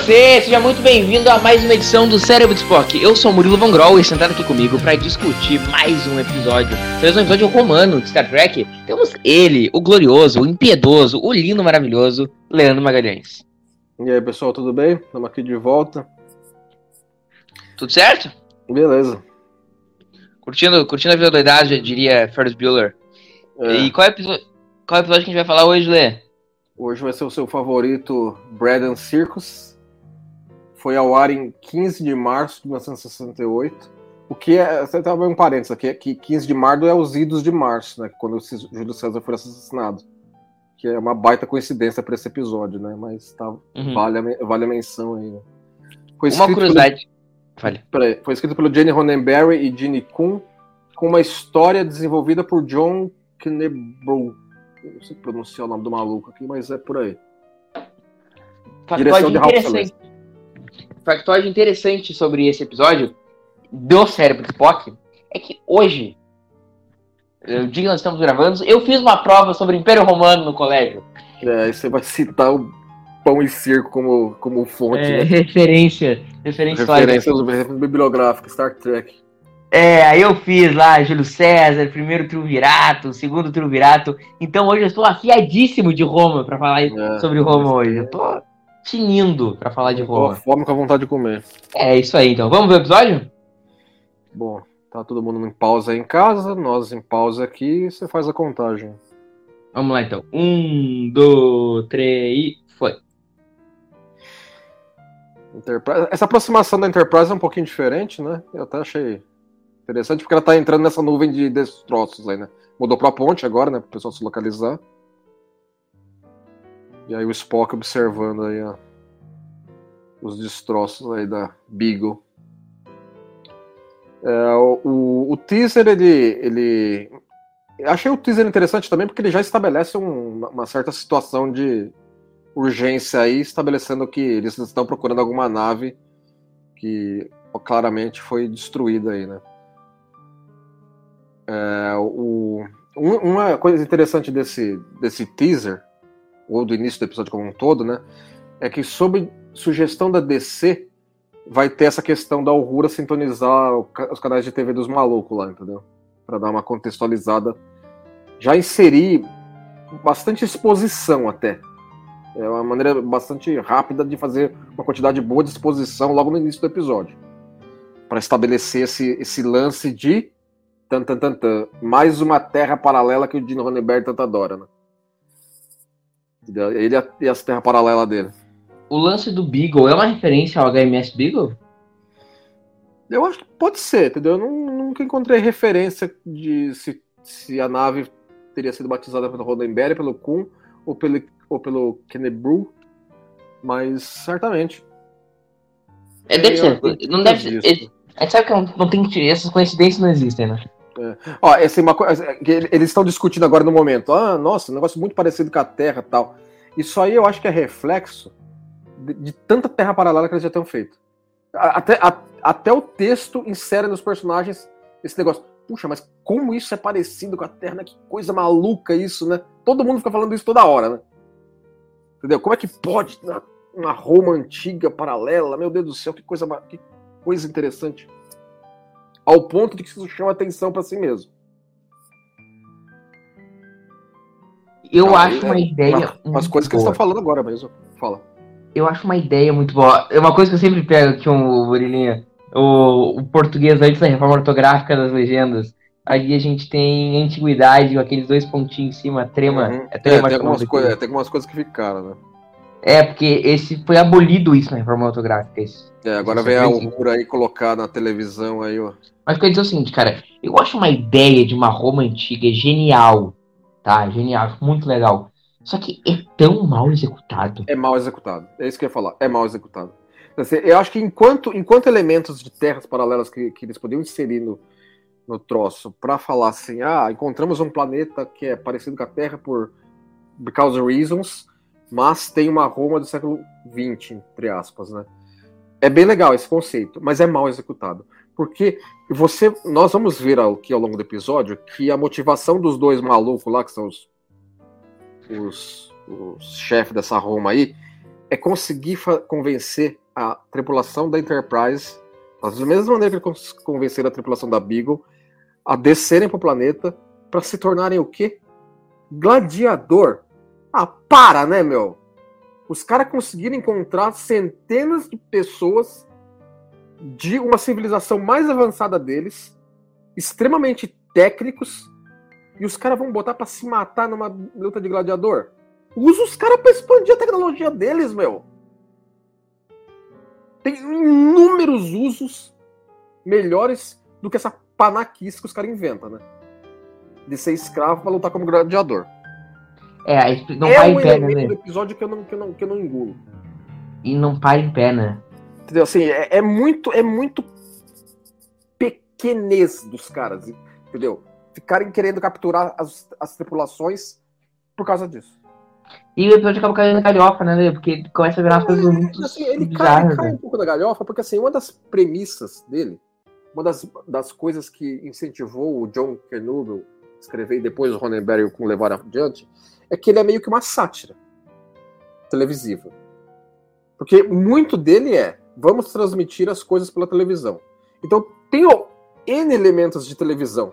Você, seja muito bem-vindo a mais uma edição do Cérebro de Spock. Eu sou o Murilo Van Grol e sentado aqui comigo para discutir mais um episódio. Mais um episódio romano de Star Trek. Temos ele, o glorioso, o impiedoso, o lindo, maravilhoso, Leandro Magalhães. E aí, pessoal, tudo bem? Estamos aqui de volta. Tudo certo? Beleza. Curtindo, curtindo a vida doidada, eu diria Ferris Bueller. É, E qual é, qual é o episódio que a gente vai falar hoje, Lê? Hoje vai ser o seu favorito, Bread and Circus. Foi ao ar em 15 de março de 1968. O que é. Você estava um parênteses aqui, é que 15 de março é os idos de março, né? Quando o Júlio César foi assassinado. Que é uma baita coincidência para esse episódio, né? Mas tá, Uhum. vale, a, vale a menção aí. Né? Uma curiosidade. Pelo, peraí, foi escrito pelo Jenny Roddenberry e Gene Kuhn, com uma história desenvolvida por John. Eu não sei pronunciar o nome do maluco aqui, mas é por aí. Direção de Ralph. Factoide interessante sobre esse episódio do Cérebro de Spock é que hoje, o dia que nós estamos gravando, eu fiz uma prova sobre o Império Romano no colégio. É, você vai citar o Pão e Circo como, como fonte, É, né? referência, referência histórica. Referência bibliográfica, Star Trek. É, aí eu fiz lá Júlio César, primeiro triunvirato, segundo triunvirato. Então hoje eu estou afiadíssimo de Roma pra falar É, sobre Roma hoje. Eu tô tinindo pra falar de Tô Roma. fome com a vontade de comer. É isso aí, então. Vamos ver o episódio? Bom, tá todo mundo em pausa aí em casa, nós em pausa aqui, e você faz a contagem. Vamos lá então. Um, dois, três e foi. Enterprise- Essa aproximação da Enterprise é um pouquinho diferente, né? Eu até achei interessante, porque ela tá entrando nessa nuvem de destroços aí, né? Mudou pra ponte agora, né? Pro pessoal se localizar. E aí o Spock observando aí ó, os destroços aí da Beagle. É, o, o- teaser, ele, ele. Achei o teaser interessante também, porque ele já estabelece um- uma certa situação de urgência aí, estabelecendo que eles estão procurando alguma nave que claramente foi destruída aí, né? É, o, um- uma coisa interessante desse, desse teaser, ou do início do episódio como um todo, né? É que sob sugestão da DC, vai ter essa questão da Aurora sintonizar os canais de TV dos malucos lá, entendeu? Para dar uma contextualizada. Já inserir bastante exposição até. É uma maneira bastante rápida de fazer uma quantidade boa de exposição logo no início do episódio. Para estabelecer esse, esse lance de tan, tan, tan, tan, mais uma terra paralela que o Dino Ronenberg tanto adora, né? Ele e a- as terras paralelas dele. O lance do Beagle é uma referência ao HMS Beagle? Eu acho que pode ser, entendeu? Eu nunca encontrei referência de se, se a nave teria sido batizada pelo Roddenberry, pelo Kuhn ou pelo, ou pelo Kennebrew, mas certamente. É, deve ser. Não deve ser. gente sabe que não, não tem. Essas coincidências não existem, né? Ó, essa é uma coisa eles estão discutindo agora no momento. Ah, nossa, um negócio muito parecido com a Terra tal. Isso aí eu acho que é reflexo de, de tanta Terra paralela que eles já tenham feito. Até, a- até o texto insere nos personagens esse negócio. Puxa, mas como isso é parecido com a Terra, né? Que coisa maluca isso, né? Todo mundo fica falando isso toda hora, né? Entendeu? Como é que pode uma, Roma antiga paralela? Meu Deus do céu, que coisa, que coisa interessante. Ao ponto de que isso chama atenção pra si mesmo. Eu Ah, acho é, uma ideia. Uma- umas coisas que eles boa. estão falando agora mesmo. Fala. Eu acho uma ideia muito boa. É uma coisa que eu sempre pego aqui, um Murilinha. O, o português antes da reforma ortográfica das legendas. Ali a gente tem antiguidade com aqueles dois pontinhos em cima, trema. Uhum. É, É, trema tem, que algumas não coi- sei. é, tem algumas coisas que ficaram, né? É, porque esse foi abolido isso na reforma ortográfica. Esse. É, agora vem é a Aurora aí colocar na televisão aí, ó. Mas eu quero dizer o seguinte, cara, eu acho uma ideia de uma Roma antiga genial. Tá, genial, muito legal. Só que é tão mal executado. É mal executado. É isso que eu ia falar. É mal executado. Eu acho que enquanto, enquanto elementos de terras paralelas que, que eles podiam inserir no, no troço para falar assim, ah, encontramos um planeta que é parecido com a Terra por because reasons, mas tem uma Roma do século XX, entre aspas, né? É bem legal esse conceito, mas é mal executado. Porque você, nós vamos ver aqui ao longo do episódio que a motivação dos dois malucos lá, que são os, os, os chefes dessa Roma aí, é conseguir convencer a tripulação da Enterprise, da mesma maneira que eles convenceram a tripulação da Beagle, a descerem para o planeta para se tornarem o quê? Gladiador. Ah, para, né, meu? Os caras conseguiram encontrar centenas de pessoas de uma civilização mais avançada deles, extremamente técnicos, e os caras vão botar para se matar numa luta de gladiador? Usa os caras para expandir a tecnologia deles, meu. Tem inúmeros usos melhores do que essa panaquice que os caras inventam, né? De ser escravo para lutar como gladiador. É, não é para um em pé, né? do episódio que eu, não, que, eu não, que eu não engulo. E não para em pé, né? Entendeu? Assim, é, é muito, é muito pequenez dos caras, entendeu? Ficarem querendo capturar as, as tripulações por causa disso. E o episódio acaba caindo na galhofa, né? Porque começa a virar coisas muito Assim, ele cai, bizarras. ele cai né? um pouco da galhofa, porque assim, uma das premissas dele, uma das, das coisas que incentivou o John Kernobel a escrever e depois o Ronenberg com levar adiante, é que ele é meio que uma sátira televisiva. Porque muito dele é vamos transmitir as coisas pela televisão. Então tem N elementos de televisão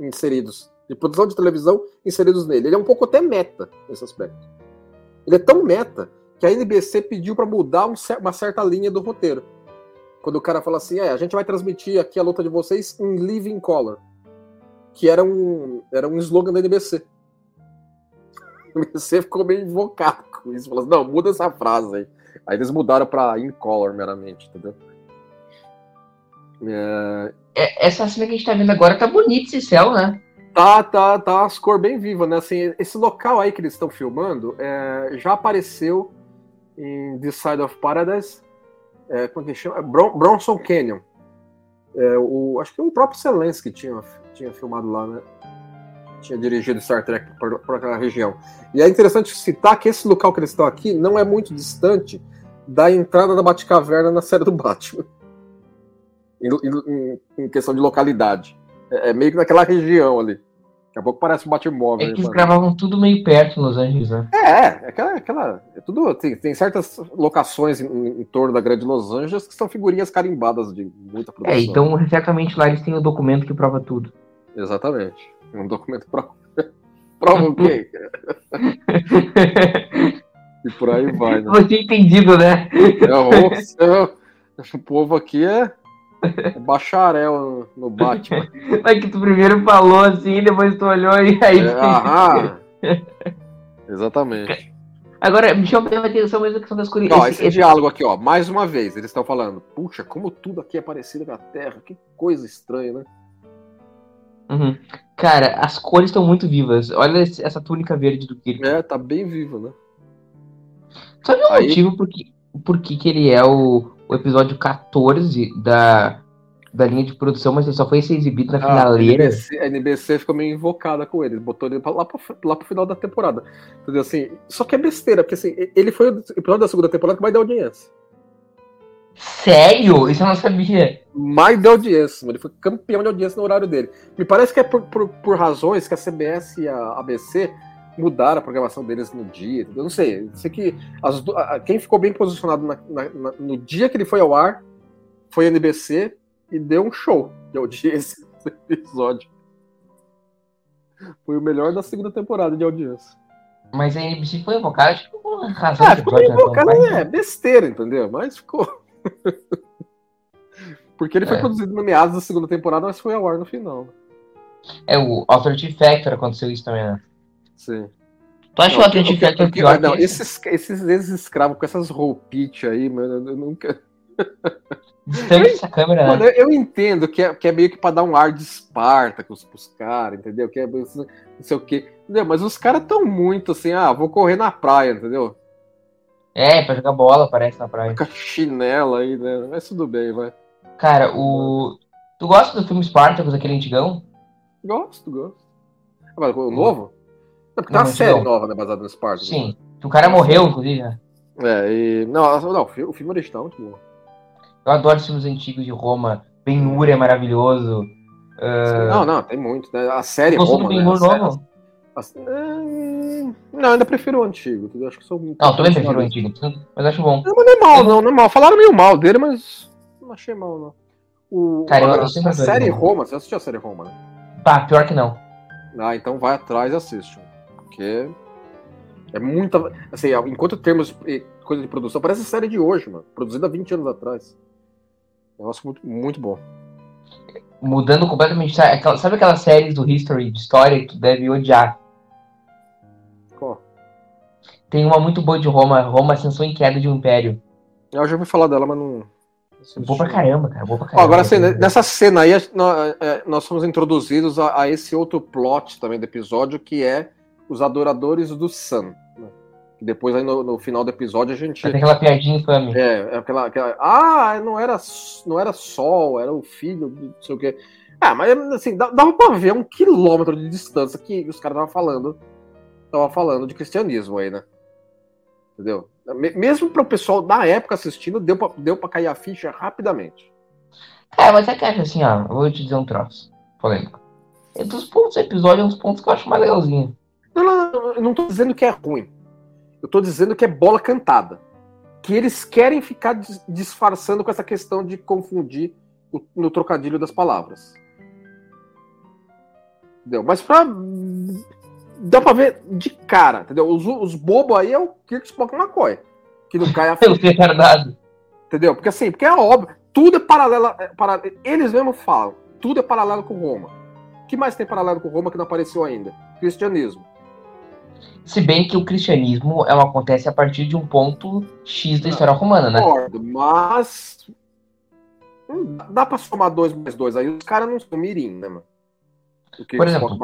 inseridos, de produção de televisão inseridos nele. Ele é um pouco até meta nesse aspecto. Ele é tão meta que a NBC pediu para mudar um uma certa linha do roteiro. Quando o cara fala assim, é, a gente vai transmitir aqui a luta de vocês em living color, que era um era um slogan da NBC. A NBC ficou meio invocado com isso, falou assim, não, muda essa frase aí. Aí eles mudaram para in color meramente, entendeu? É, É, Essa cena que a gente tá vendo agora tá bonita esse céu, né? Tá, tá, tá as cores bem vivas, né? Assim, esse local aí que eles estão filmando é, já apareceu em This Side of Paradise. É, como é que chama? É Bron Bronson Canyon. É, o, acho que o próprio Zelensky tinha, tinha filmado lá, né? Tinha dirigido Star Trek por, por aquela região. E é interessante citar que esse local que eles estão aqui não é muito distante da entrada da Batcaverna na série do Batman. Em, em- em questão de localidade. É, é meio que naquela região ali. Daqui a pouco parece um Batmóvel. É que né, eles mano? gravavam tudo meio perto em Los Angeles, né? É, é aquela. aquela é tudo, tem, tem certas locações em, em torno da grande Los Angeles que são figurinhas carimbadas de muita produção. É, então certamente lá eles têm o documento que prova tudo. Exatamente. É Um documento prova. prova o quê? E por aí vai, né? Você entendido, né? É, o, é, o povo aqui é, é bacharel no, Batman. Mas que tu primeiro falou assim, depois tu olhou e aí. É, aham. Exatamente. Agora, me chama a atenção mesmo a questão das cores. Ó, esse diálogo aqui, ó, mais uma vez, eles estão falando, puxa, como tudo aqui é parecido com a Terra, que coisa estranha, né? Uhum. Cara, as cores estão muito vivas. Olha essa túnica verde do Kirk. É, tá bem vivo, né? Sabe o Aí- motivo por que, por que, que ele é o, o episódio 14 da, da linha de produção, mas ele só foi ser exibido na Ah, a, finaleira? NBC, a NBC ficou meio invocada com ele, botou ele lá, pro, lá pro final da temporada. Entendeu? Assim, só que é besteira, porque assim, ele foi o episódio da segunda temporada que mais deu audiência. Sério? Isso eu não sabia. Mais deu audiência, mano. ele foi campeão de audiência no horário dele. Me parece que é por, por, por razões que a CBS e a ABC mudaram a programação deles no dia. Eu não sei. Eu sei que as quem ficou bem posicionado na- na- no dia que ele foi ao ar foi a NBC e deu um show de audiência nesse episódio. Foi o melhor da segunda temporada de audiência. Mas a NBC foi invocada, tipo, por razão Ah, ficou meio episódio, né? é besteira, entendeu? Mas ficou. Porque ele foi É. produzido no meados da segunda temporada, mas foi ao ar no final. né? É, o Authority Factor aconteceu isso também, né? Sim. Tu acha que o Authority Factor é pior não, que esse? esses, esses ex-escravos com essas roupites aí, mano, eu nunca. Distante essa câmera, Mano, né? eu, eu entendo que é, que é meio que pra dar um ar de Esparta pros, pros caras, entendeu? Que é não sei o quê. Entendeu? Mas os caras tão muito assim, ah, vou correr na praia, entendeu? É, pra jogar bola, parece na praia. Com a chinela aí, né? Mas tudo bem, vai. Cara, o. Tu gosta do filme Spartacus, aquele antigão? Gosto, gosto. Ah, mas o novo? Não, porque tem Não, uma série não. nova, né, baseada no Esparta. Sim. O cara morreu, inclusive, né? É, e. Não, não o fi- o filme original é muito bom. Eu adoro os filmes antigos de Roma. Ben-Hur é maravilhoso. Ah, Não, não, tem muito, né? A série Gostou do Roma, né? Ben-Hur A série- novo? a- Não, ainda prefiro o antigo, entendeu? Acho que sou um Não, eu também prefiro o antigo, mas acho bom. Não, mas não é mal, não, não é mal. Falaram meio mal dele, mas não achei mal, não. O, Cara, eu- agora, eu sempre a série Roma. Roma, você assistiu a série Roma, né? Pá, pior que não. Ah, então vai atrás e assiste. Porque é muita. Assim, enquanto termos coisa de produção, parece série de hoje, mano. Produzida há 20 anos atrás. Negócio muito, muito bom. Mudando completamente. Sabe aquelas séries do History, de história, que tu deve odiar? Tem uma muito boa de Roma, Roma Ascensão e Queda de um Império. Eu já ouvi falar dela, mas não. Boa pra caramba, cara. Boa pra Ó, caramba. agora, assim, nessa cena aí, nó- é, nós fomos introduzidos a, a esse outro plot também do episódio, que é os adoradores do Sun. né? Depois, aí no, no final do episódio, a gente. Ter aquela piadinha infame. É, é aquela, aquela- Ah, não era, não era Sol, era o filho, não sei o quê. Ah, mas assim, dava pra ver um quilômetro de distância que os caras estavam falando. Tava falando de cristianismo aí, né? Entendeu? Me- Mesmo para o pessoal da época assistindo, deu pra, deu pra cair a ficha rapidamente. Cara, mas é que acho assim, ó. Vou te dizer um troço. Polêmico. É dos pontos do episódio, é uns pontos que eu acho mais legalzinho. Não, não, não, eu não tô dizendo que é ruim. Eu tô dizendo que é bola cantada. Que eles querem ficar dis- disfarçando com essa questão de confundir o- no trocadilho das palavras. Entendeu? Mas pra. Dá pra ver de cara, entendeu? Os, os bobos aí é o Kirk Spock McCoy. Que não cai a Pelo retardado. Entendeu? Porque assim, porque é óbvio, tudo é paralelo. é Eles mesmos falam, tudo é paralelo com Roma. O que mais tem paralelo com Roma que não apareceu ainda? Cristianismo. Se bem que o cristianismo ela acontece a partir de um ponto X da história romana, né? Concordo, mas. Dá pra somar dois mais dois aí. Os caras não são mirim, né, mano? Por exemplo.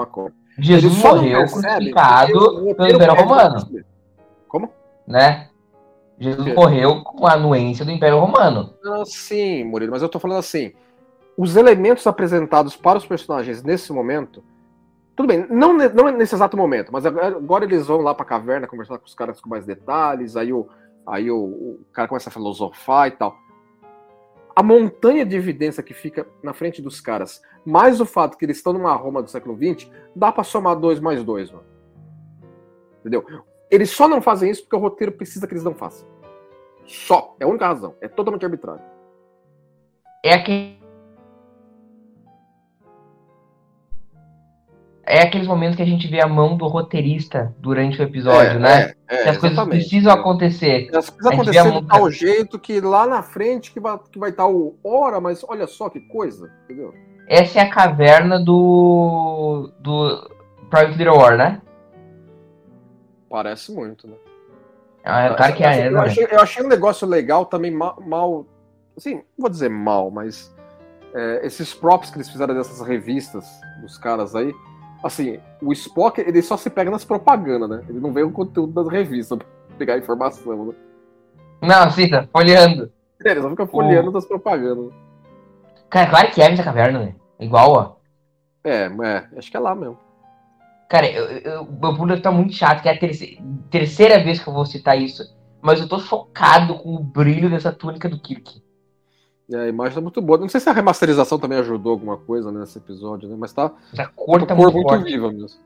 Jesus morreu crucificado o pelo Império Romano. Como? né? Jesus quê? morreu com a anuência do Império Romano. Não, sim, Murilo, mas eu tô falando assim. Os elementos apresentados para os personagens nesse momento. Tudo bem, não, não nesse exato momento, mas agora, eles vão lá pra caverna conversar com os caras com mais detalhes, aí o, aí o, o cara começa a filosofar e tal. A montanha de evidência que fica na frente dos caras, mais o fato que eles estão numa Roma do século XX, dá pra somar dois mais dois, mano. Entendeu? Eles só não fazem isso porque o roteiro precisa que eles não façam. Só. É a única razão. É totalmente arbitrário. É aquele. É aqueles momentos que a gente vê a mão do roteirista durante o episódio, né? É, que as coisas precisam acontecer. Elas precisam acontecer a de tal jeito que lá na frente que vai estar que vai tá o hora, mas olha só que coisa, entendeu? Essa é a caverna do. do Private Little War, né? Parece muito, né? É claro que é, Assim, né? eu, achei, eu achei um negócio legal também mal, mal assim, não vou dizer mal, mas é, esses props que eles fizeram dessas revistas dos caras aí, assim, o Spock ele só se pega nas propagandas, né? Ele não vê o conteúdo das revistas pra pegar informação, né? Não, tá folheando. Ele só fica folheando das propagandas. Cara, claro que é essa caverna, né? Igual, ó. É, é, acho que é lá mesmo. Cara, eu, eu, meu público tá muito chato, que é a terceira, terceira vez que eu vou citar isso. Mas eu tô chocado com o brilho dessa túnica do Kirk. É, a imagem tá muito boa. Não sei se a remasterização também ajudou alguma coisa nesse episódio, né? Mas tá Essa cor uma tá cor muito muito viva mesmo.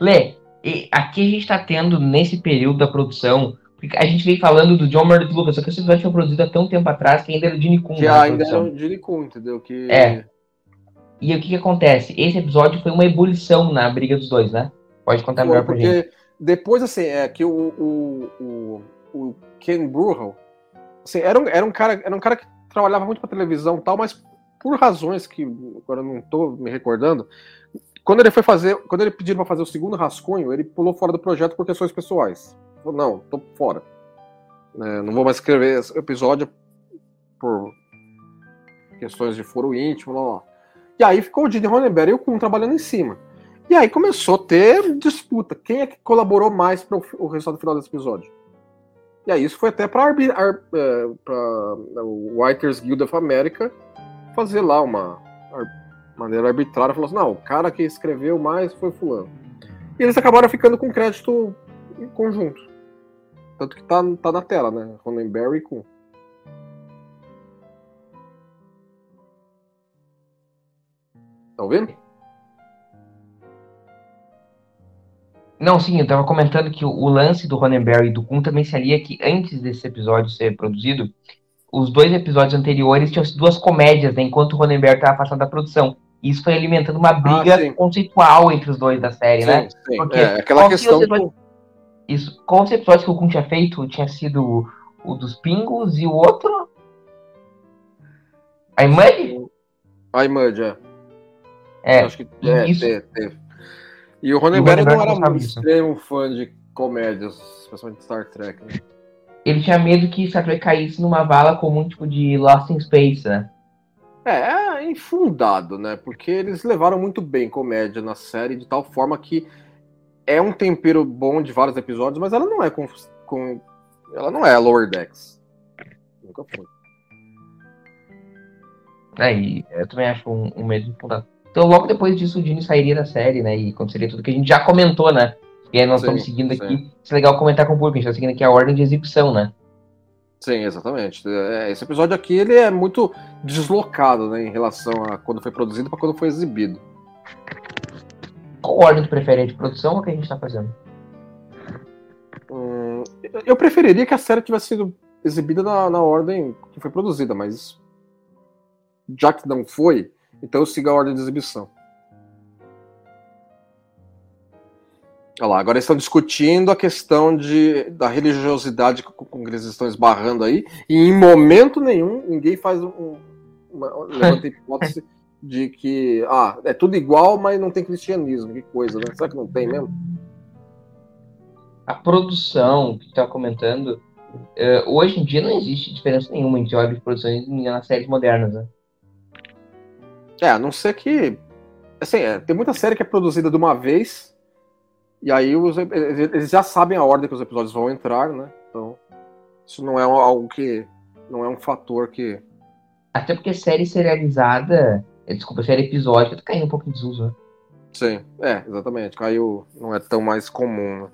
Lê, e aqui a gente tá tendo, nesse período da produção, porque a gente vem falando do John Meredith Lucas, só que esse episódio foi produzido há tão tempo atrás que ainda era o Gene Kun Que ainda produção. era o Gene Kun, entendeu? Que... É. E o que que acontece? Esse episódio foi uma ebulição na briga dos dois, né? Pode contar melhor pra gente. porque depois, assim, é que o, o, o, o Ken Burrow, assim, era um, era, um cara, era um cara que trabalhava muito pra televisão e tal, mas por razões que agora não tô me recordando, quando ele foi fazer, quando ele pediu pra fazer o segundo rascunho, ele pulou fora do projeto por questões pessoais. Falou, não, tô fora. É, não vou mais escrever esse episódio por questões de foro íntimo, lá, lá. E aí ficou o Gene Roddenberry e o Kuhn trabalhando em cima. E aí começou a ter disputa. Quem é que colaborou mais para o resultado final desse episódio? E aí isso foi até para é, o Writers Guild of America fazer lá uma maneira arbitrária. Falou assim, não, o cara que escreveu mais foi fulano. E eles acabaram ficando com crédito em conjunto. Tanto que tá, tá na tela, né? Roddenberry com Tá ouvindo? Não, sim, eu tava comentando que o, lance do Ronenberry e do Kun também se alia que antes desse episódio ser produzido, os dois episódios anteriores tinham duas comédias, né, enquanto o Ronenberry estava passando da produção. E isso foi alimentando uma briga ah, conceitual entre os dois da série, sim, né? Sim. Porque é, aquela questão. Que isso, qual os episódios que o Kun tinha feito? Tinha sido o dos Pingos e o outro? A Imud? A Imud, é. É, acho que é, isso... teve, E o Ronenberg não era muito extremo fã de comédias, especialmente de Star Trek. Né? Ele tinha medo que Star Trek caísse numa vala comum, tipo de Lost in Space, né? É, é infundado, né? Porque eles levaram muito bem comédia na série, de tal forma que é um tempero bom de vários episódios, mas ela não é com, com ela não é Lower Decks. Nunca foi. É, e eu também acho um, um medo infundado. Então, logo depois disso, o Dini sairia da série, né? E aconteceria tudo que a gente já comentou, né? E aí nós sim, estamos seguindo aqui. Sim. Isso é legal comentar com o público, a gente está seguindo aqui a ordem de exibição, né? Sim, exatamente. É, esse episódio aqui ele é muito deslocado, né, em relação a quando foi produzido para quando foi exibido. Qual ordem tu prefere? A de produção ou o que a gente está fazendo? Hum, eu preferiria que a série tivesse sido exibida na, na ordem que foi produzida, mas já que não foi, então siga a ordem de exibição. Olha lá, agora estão discutindo a questão de, da religiosidade que eles estão esbarrando aí, e em momento nenhum ninguém faz um, uma, levanta a hipótese de que ah, é tudo igual, mas não tem cristianismo. Que coisa, né? Será que não tem mesmo? A produção que está comentando, uh, hoje em dia não existe diferença nenhuma entre obras de produção e nas séries modernas, né? É, a não ser que. Assim, é, tem muita série que é produzida de uma vez, e aí os, eles já sabem a ordem que os episódios vão entrar, né? Então, isso não é algo que. Não é um fator que. Até porque série serializada. É, desculpa, série episódica caindo um pouco em desuso, né? Sim, é, exatamente. Caiu. Não é tão mais comum, né?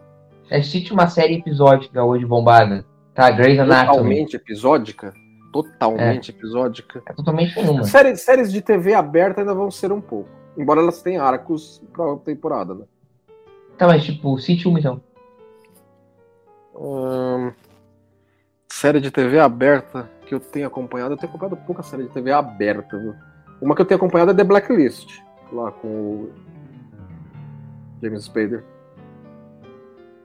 É, cite uma série episódica hoje bombada. Tá, Grey's Anatomy. Totalmente episódica? Totalmente é. episódica. É totalmente nenhuma. Séries, séries de TV aberta ainda vão ser um pouco. Embora elas tenham arcos pra temporada, né? Tá, mas tipo, cite uma então. Hum, série de TV aberta que eu tenho acompanhado, eu tenho acompanhado pouca série de TV aberta, viu? Uma que eu tenho acompanhado é The Blacklist, lá com o James Spader.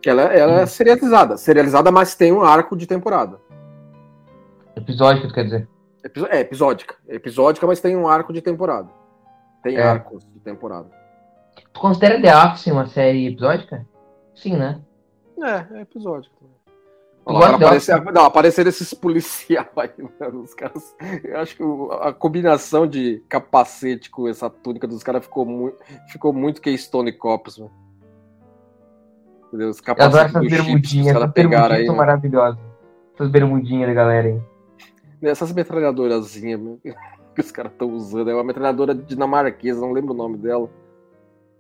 Ela, ela é hum. serializada. Serializada, mas tem um arco de temporada. Episódica, tu quer dizer? É, episódica. É episódica, mas tem um arco de temporada. Tem é. arcos de temporada. Tu considera The Office uma série episódica? Sim, né? É, é episódica. Agora aparecer, não, aparecer esses policiais os caras. Eu acho que a combinação de capacete com essa túnica dos caras ficou muito, ficou muito Keystone Cops, mano. Entendeu? Os capacetes adoro essas bermudinhas, essas bermudinhas são maravilhosas. Essas bermudinhas da galera aí. Essas metralhadorazinhas que os caras estão usando, é uma metralhadora dinamarquesa, não lembro o nome dela.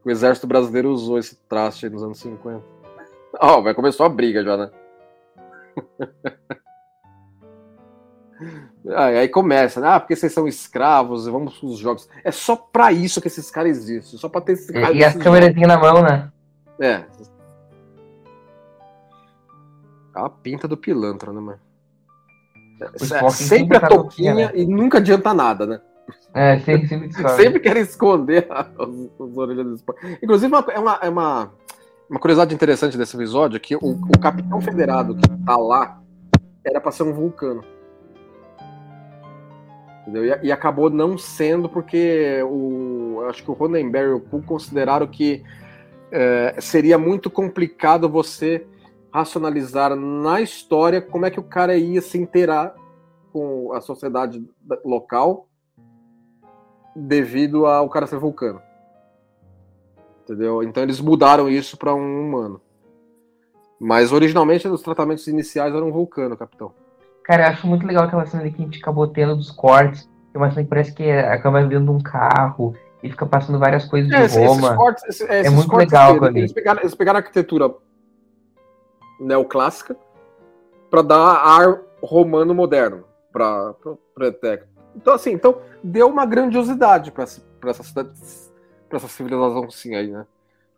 O exército brasileiro usou esse traste nos anos 50. Ó, oh, vai começar a briga já, né? aí começa, né? Ah, porque vocês são escravos, vamos pros jogos. É só pra isso que esses caras existem, só pra ter esse E, e as câmerazinhas na mão, né? É. A pinta do pilantra, né, mano? É, sempre a touquinha né? e nunca adianta nada, né? É, sempre, sempre, sempre querem esconder os, os orelhas do esporte. Inclusive, uma, é, uma, é uma, uma curiosidade interessante desse episódio que o, o capitão federado que tá lá era para ser um vulcano. Entendeu? E, e, acabou não sendo porque o, acho que o Ronenberry e o Kuh consideraram que é, seria muito complicado você racionalizar na história como é que o cara ia se inteirar com a sociedade da- local devido ao cara ser vulcano. Entendeu? Então eles mudaram isso para um humano. Mas originalmente os tratamentos iniciais eram um vulcano, capitão. Cara, eu acho muito legal aquela cena ali que a gente acabou tendo dos cortes. Tem uma cena que parece que acaba dentro de um carro e fica passando várias coisas de É, esses Roma. cortes, esse- é, muito legal que eles, pegaram, eles pegaram a arquitetura neoclássica para dar ar romano moderno para Pretec. Então assim, então deu uma grandiosidade para essa para essa civilização assim aí, né?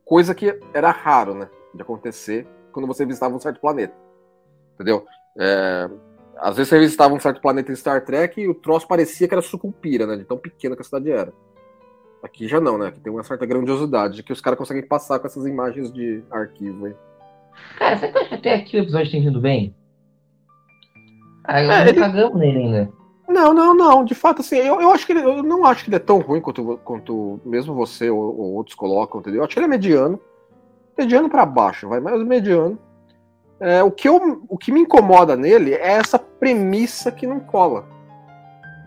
Coisa que era raro, né, de acontecer quando você visitava um certo planeta. Entendeu? É, às vezes você visitava um certo planeta em Star Trek e o troço parecia que era sucumpira, né? De tão pequena que a cidade era. Aqui já não, né? Aqui tem uma certa grandiosidade que os caras conseguem passar com essas imagens de arquivo aí. Cara, você acha que até aqui o episódio tem vindo bem? Eu É, ele- cagamos nele ainda. Não, não, não. De fato, assim, eu, eu acho que ele, eu não acho que ele é tão ruim quanto, quanto mesmo você ou, ou outros colocam, entendeu? Eu acho que ele é mediano. Mediano pra baixo, vai, mas mediano. É, o, que eu, o que me incomoda nele é essa premissa que não cola.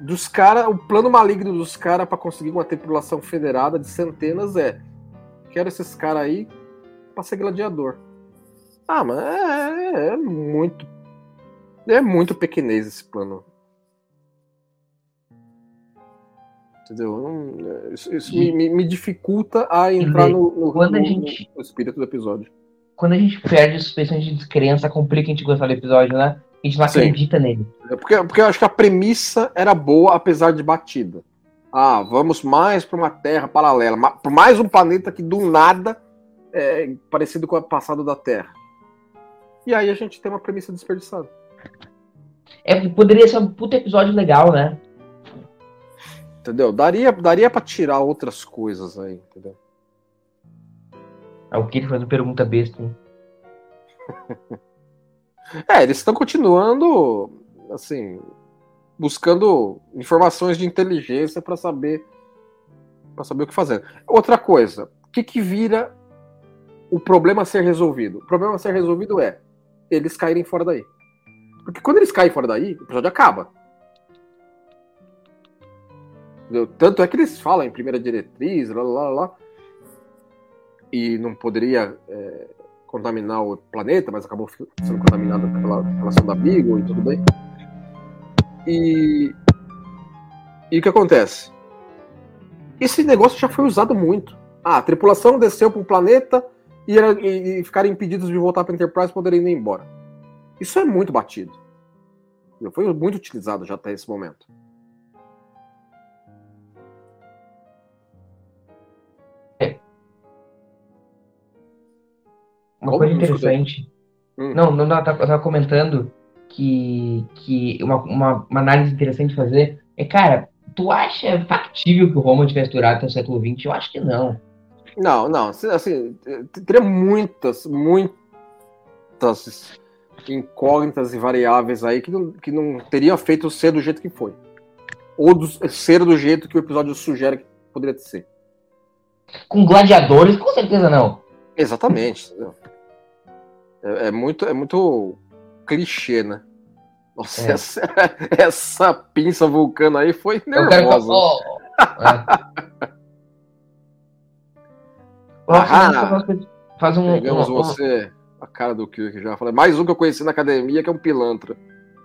Dos cara, o plano maligno dos caras pra conseguir uma tripulação federada de centenas é: quero esses caras aí pra ser gladiador. Ah, mas é, é muito. É muito pequenês esse plano. Entendeu? Não- Isso, isso me, me- me dificulta a entrar no, no, no- gente- no espírito do episódio. Quando a gente perde suspensão de descrença, complica a gente gostar do episódio, né? A gente não Sim. acredita nele. É Porque, porque eu acho que a premissa era boa, apesar de batida. Ah, vamos mais para uma Terra paralela, ma- para mais um planeta que do nada é parecido com o passado da Terra. E aí a gente tem uma premissa desperdiçada. É, poderia ser um puta episódio legal, né? Entendeu? Daria, daria para tirar outras coisas aí, entendeu? É o que ele fazendo pergunta besta. É, eles estão continuando, assim, buscando informações de inteligência para saber para saber o que fazer. Outra coisa, o que, que vira o problema a ser resolvido? O problema a ser resolvido é eles caírem fora daí. Porque quando eles caem fora daí, o episódio acaba. Entendeu? Tanto é que eles falam em primeira diretriz, lá, lá, lá, e não poderia é, contaminar o planeta, mas acabou sendo contaminado pela relação da Beagle e tudo bem. E, e o que acontece? Esse negócio já foi usado muito. Ah, a tripulação desceu para o planeta e, era, e, e ficaram impedidos de voltar para Enterprise poderem ir embora. Isso é muito batido. Foi muito utilizado já até esse momento. Uma Como? coisa interessante. Hum. Não, não, eu tava, eu tava comentando que, que uma, uma, uma análise interessante de fazer é, cara, tu acha factível que o Roma tivesse durado até o século XX? Eu acho que não. Não, não. assim, teria muitas, muitas incógnitas e variáveis aí que não, que não teria feito ser do jeito que foi. Ou do- ser do jeito que o episódio sugere que poderia ser. Com gladiadores, com certeza não. Exatamente. É, é muito, é muito clichê, né? Nossa, É. essa, essa pinça vulcano aí foi Eu quero que. nervosa. É. Ah, faz um. Pegamos um- um- você, a cara do Kirk já. Falei, mais um que eu conheci na academia que é um pilantra.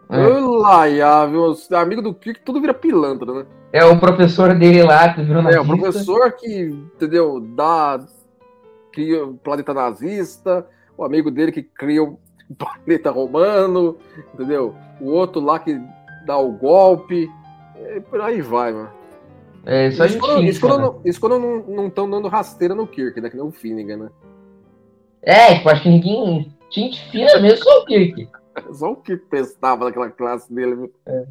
É. Viu? Amigo do Kirk, tudo vira pilantra, né? É o professor dele lá que virou É, nazista. o professor que, entendeu, dá. cria o planeta nazista, o amigo dele que cria o planeta romano, entendeu? O outro lá que dá o golpe. É, por aí vai, mano. É, só Isso gente quando, isso quando né? não- isso quando não estão dando rasteira no Kirk, né? Que nem o Finnegan, né? É, tipo, acho que ninguém. Gente fina mesmo, só o Kirk. Só o Kirk testava naquela classe dele, viu?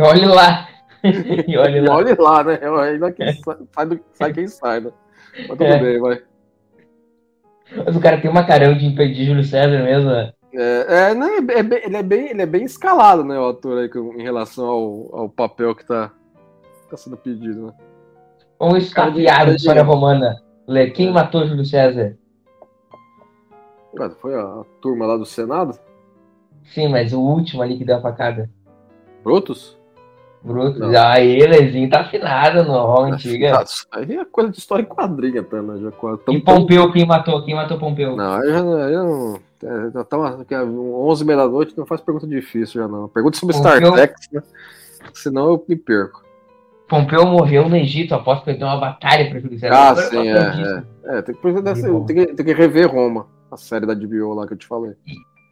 Olhe lá. e olhe lá. olha lá, né? Ainda quem sai, sai, do- sai quem sai, né? Mas tudo É. bem, vai. Mas o cara tem uma carão de impedir Júlio César mesmo, né? É, é, não, é, é bem- ele, é bem, ele é bem escalado, né, o ator aí, em relação ao, ao papel que tá, tá sendo pedido, né? Tá Cara de- história romana. Lê, quem É. matou Júlio César? Mas foi a, turma lá do Senado? Sim, mas o último ali que deu a facada. Brutus? Brutus. Não. Aí, Lezinho tá afinado no rol antiga. Ah, isso aí é coisa de história em quadrinha, até, né? Já, tão- E Pompeu, quem matou? Quem matou Pompeu? Não, eu já, eu não. é, Já tá uma, que é 11 h da noite, não faz pergunta difícil já não. Pergunta sobre Star Pompeu- Trek, né? senão eu me perco. Pompeu morreu no Egito após perder uma batalha pra Júlio César. Ah, Agora sim, é, disso. É, tem que, dessa- tem, que, tem que rever Roma, a série da HBO lá que eu te falei.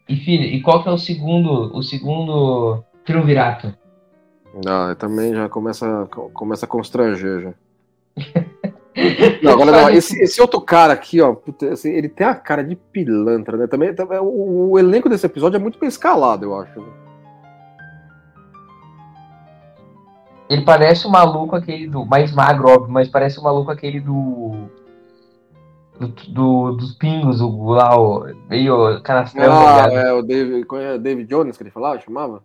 E filho, e qual que é o segundo, o segundo triunvirato? Aí também já começa, começa a constranger já. Não, agora não, esse, esse outro cara aqui, ó, assim, ele tem a cara de pilantra, né? Também, também o, o elenco desse episódio é muito bem escalado, eu acho. Ele parece o maluco aquele do. Mais magro, óbvio, mas parece o maluco aquele do. Do, do- dos pingos, o lá, o meio canastrão, tá Ah, ligado? é o David, é? David Jones que ele falava, chamava?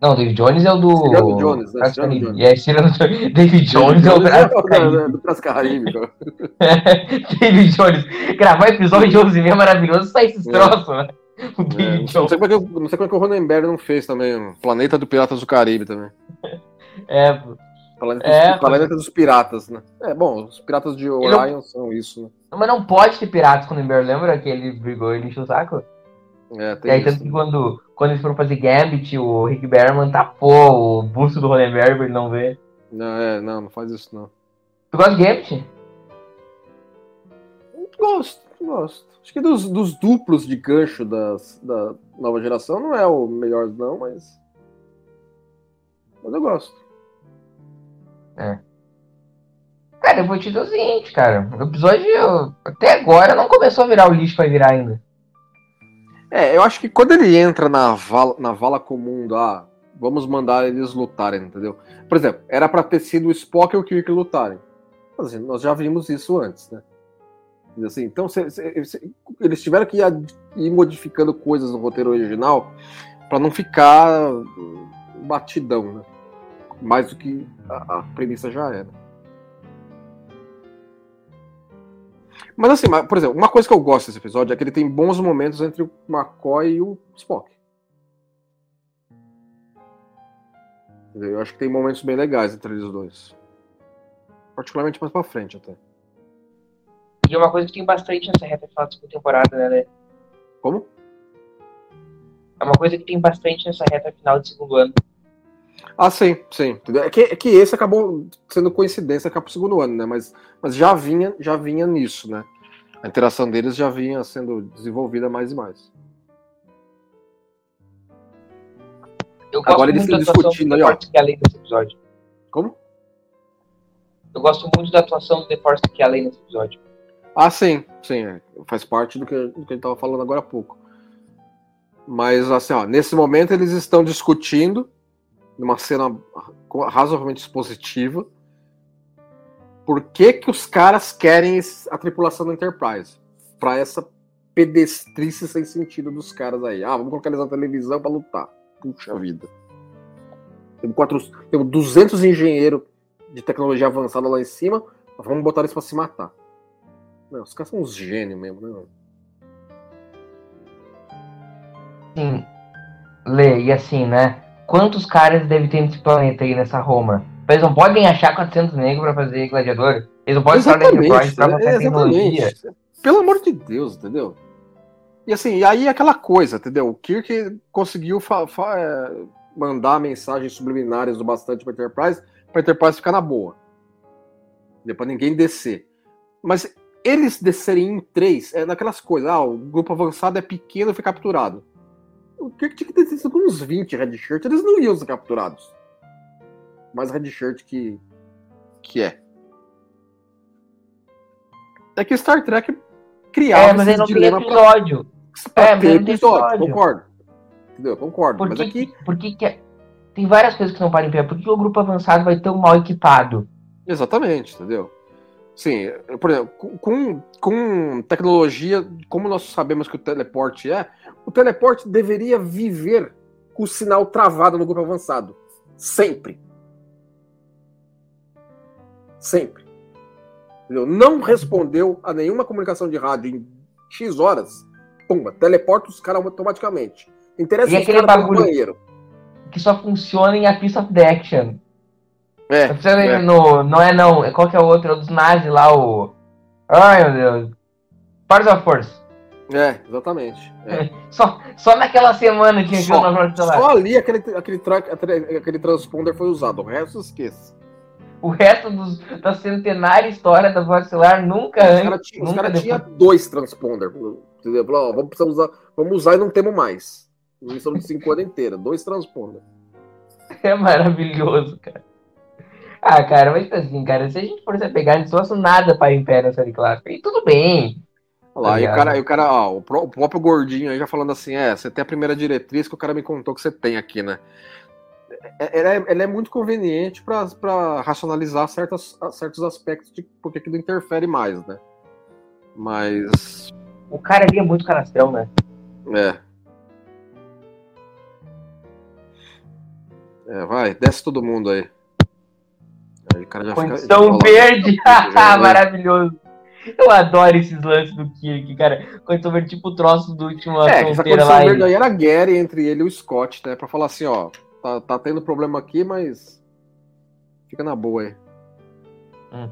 Não, David Jones é o do. Cyrano Jones, né? Piratas do Cyrano Caribe. Jones. Cyrano Jones. David Jones é o do Caribe. do Transcarraíbe. David Jones. Gravar episódio de 11 é maravilhoso, sai esses É. troços, né? O É, David não, Jones. sei como é que, eu- não sei como é que o Ronenberg não fez também. o Planeta do Piratas do Caribe também. É. Planeta, É, dos, Planeta dos Piratas, né? É, bom, os Piratas de não- Orion são isso, né? Mas não pode ter piratas com o Lember, lembra que ele brigou e encheu o saco? É, E tem aí, isso. tanto que quando, quando eles foram fazer Gambit, o Rick Berman tapou o busto do Ronenberg pra ele não ver. Não, é, não, não faz isso não. Tu gosta de Gambit? Gosto, gosto. Acho que dos, dos duplos de gancho das, da nova geração não é o melhor, não, mas. Mas eu gosto. Cara, eu vou te dizer o seguinte, cara. O episódio, até agora, não começou a virar o lixo pra virar ainda. É, eu acho que quando ele entra na vala, na vala comum da. Vamos mandar eles lutarem, entendeu? Por exemplo, era pra ter sido o Spock e o Kirk lutarem. Mas, assim, nós já vimos isso antes, né? Assim, então, eles tiveram que ir, ir modificando coisas no roteiro original pra não ficar batidão, né? Mais do que a, a premissa já era. Mas assim, por exemplo, uma coisa que eu gosto desse episódio é que ele tem bons momentos entre o McCoy e o Spock. Eu acho que tem momentos bem legais entre eles dois. Particularmente mais pra frente até. E é uma coisa que tem bastante nessa reta final da segunda temporada, né? Lê? Como? É uma coisa que tem bastante nessa reta final do segundo ano. Ah, sim, sim. É que, é que esse acabou sendo coincidência cá pro segundo ano, né? Mas, mas já vinha, já vinha nisso, né? A interação deles já vinha sendo desenvolvida mais e mais. Eu gosto Agora eles muito da estão discutindo do aí, ó. Force Kelly nesse episódio. Como? Eu gosto muito da atuação do The Force Kelly nesse episódio. Ah, sim, sim. é. Faz parte do que, do que a gente tava falando agora há pouco. Mas, assim, ó, nesse momento eles estão discutindo, numa cena razoavelmente expositiva, por que, que os caras querem a tripulação da Enterprise. Pra essa pedestrice sem sentido dos caras aí. Ah, vamos colocar eles na televisão pra lutar. Puxa vida. Temos, quatro, temos 200 engenheiros de tecnologia avançada lá em cima, mas vamos botar eles pra se matar. Não, os caras são uns gênios mesmo, né? Sim. Lê, e assim, né? Quantos caras deve ter nesse planeta aí, nessa Roma? Eles não podem achar 400 negros pra fazer gladiador? Eles não podem falar da Enterprise pra é, avançar tecnologia? Pelo amor de Deus, entendeu? E assim, e aí aquela coisa, entendeu? O Kirk conseguiu é, mandar mensagens subliminares o bastante pra Enterprise, pra Enterprise ficar na boa. Pra ninguém descer. Mas eles descerem em três, é naquelas coisas, ah, o grupo avançado é pequeno e foi capturado. O Kirk tinha que ter sido uns 20 red shirt, eles não iam ser capturados. Mais red shirt que, que é. É que Star Trek criava É, mas esse não tem dilema episódio. pra É, mas ter não tem episódio, episódio. concordo. Entendeu? Concordo. Por Mas que, aqui, por que, que é- tem várias coisas que não param em pé? Por que o grupo avançado vai tão mal equipado? exatamente, entendeu? Sim, por exemplo, com- com, tecnologia, como nós sabemos que o teleporte é, o teleporte deveria viver com o sinal travado no grupo avançado. Sempre. Sempre. Entendeu? Não respondeu a nenhuma comunicação de rádio em X horas. Pumba, teleporta os caras automaticamente. Interessa E os aquele caras banheiro. que só funciona em A Piece of the Action. É, é. No, não é não, é qual que é o outro? É o dos nazis lá, o... Ai, meu Deus. Parts of Force. É, exatamente. É. só, só naquela semana tinha só, só ali aquele, aquele, aquele transponder foi usado, o resto esqueça. O resto dos, da centenária história da Vacilar nunca Os caras tinham cara tinha dois transponder. Entendeu? Ó, vamos, usar, vamos usar e não temos mais. Missão de 5 anos inteira, dois transponder. É maravilhoso, cara. Ah, cara, mas assim, cara, se a gente for se pegar, a gente não nada para Império nessa série clássica. E tudo bem. Olha lá, e o cara, e o, cara ó, o próprio gordinho aí já falando assim, é, você tem a primeira diretriz que o cara me contou que você tem aqui, né? É, ela é, ela é muito conveniente para racionalizar certas, certos aspectos de por que aquilo interfere mais, né? Mas. O cara ali é muito canastrão, né? É. É, vai, desce todo mundo aí. Aí o cara já Condição fica, verde! Maravilhoso! Eu adoro esses lances do Kirk, cara. Condição verde, tipo o troço do último é, fronteira lá. Verde aí era Gary entre ele e o Scott, né? Pra falar assim, ó, tá, tá tendo problema aqui, mas fica na boa aí. Hum.